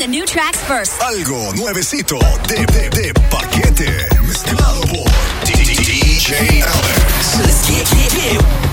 the new tracks first. Algo nuevecito de, de, de paquete. Mezclado por DJ Alex. Let's get, get, get.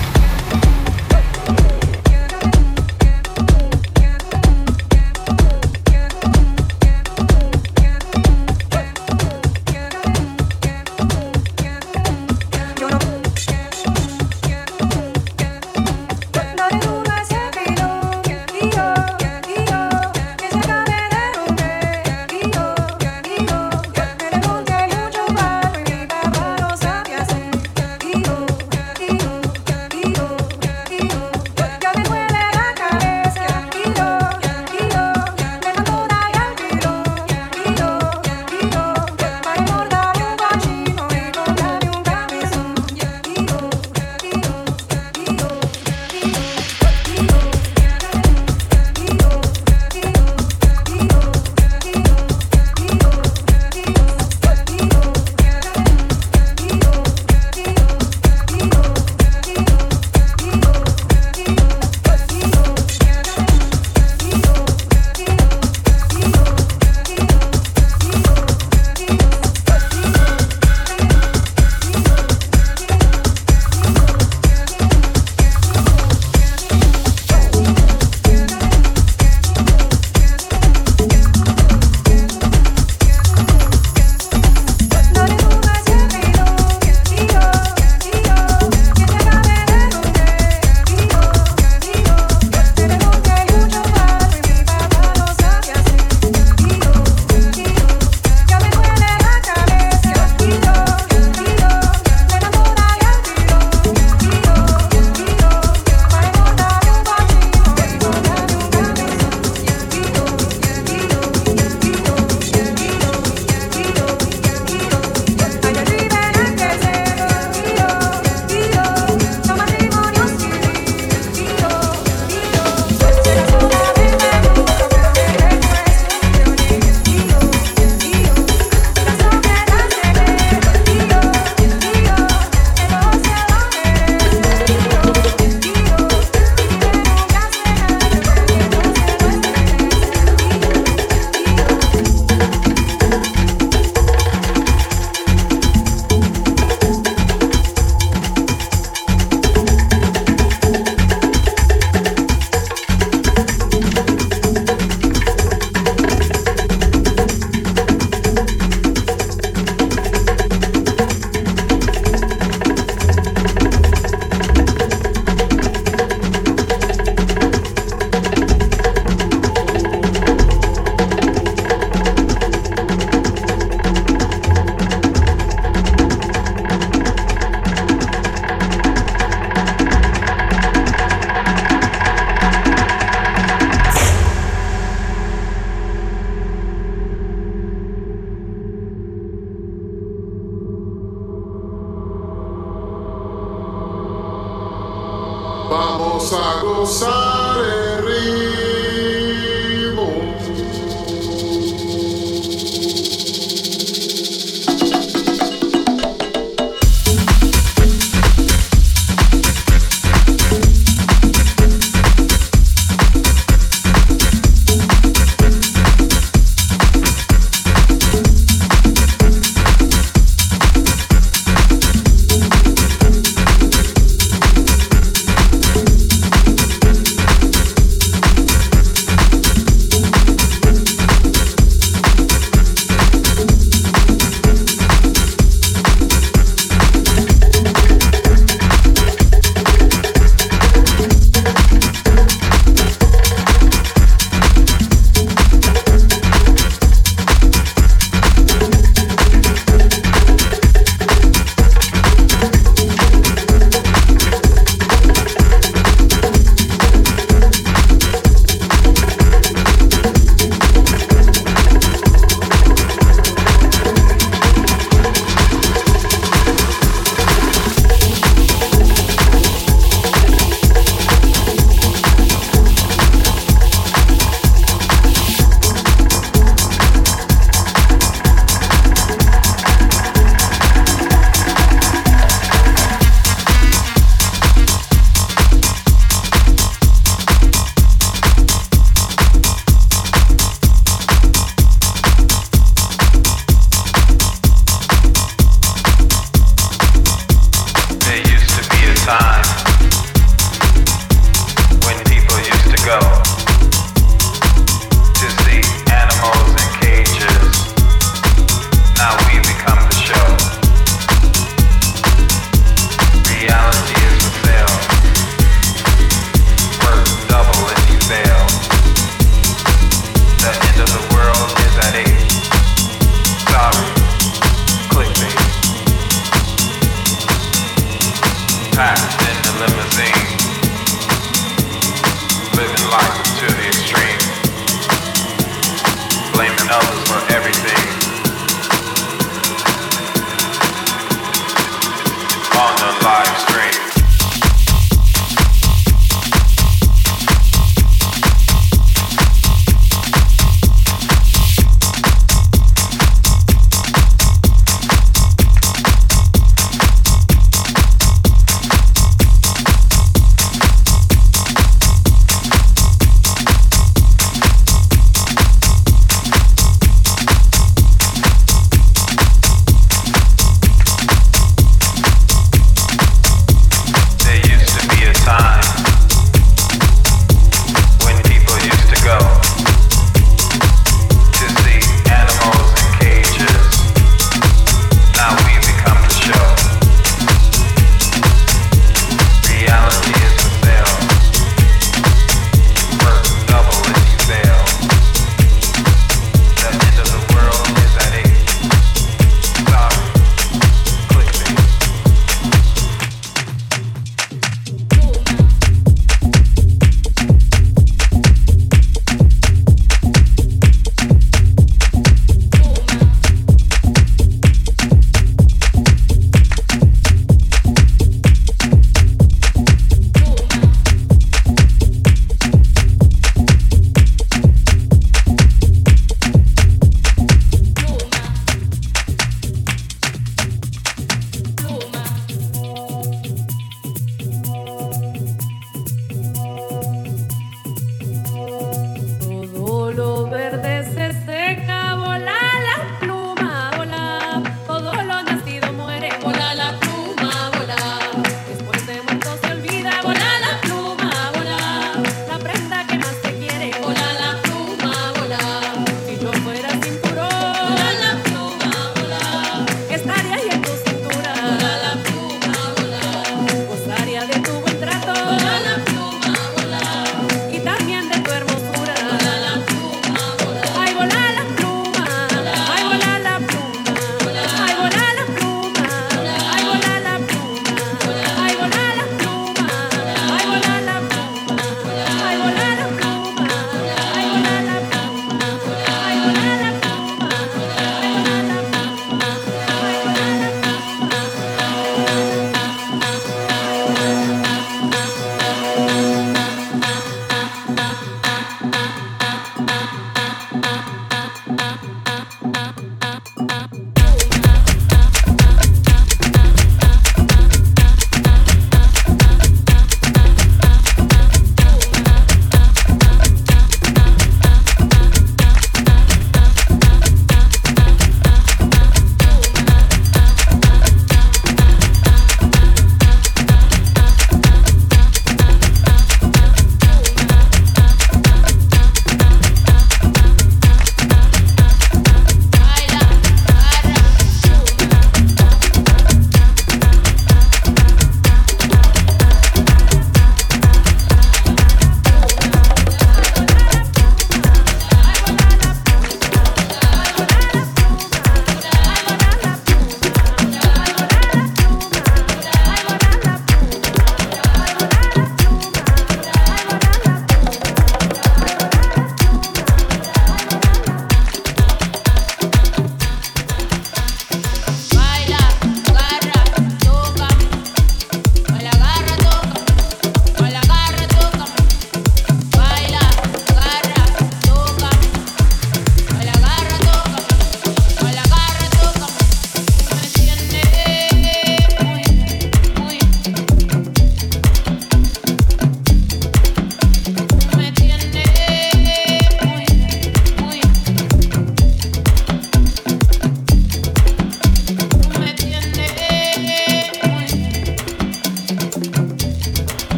Back.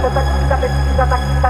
tak, tak, tak, tak, tak, tak,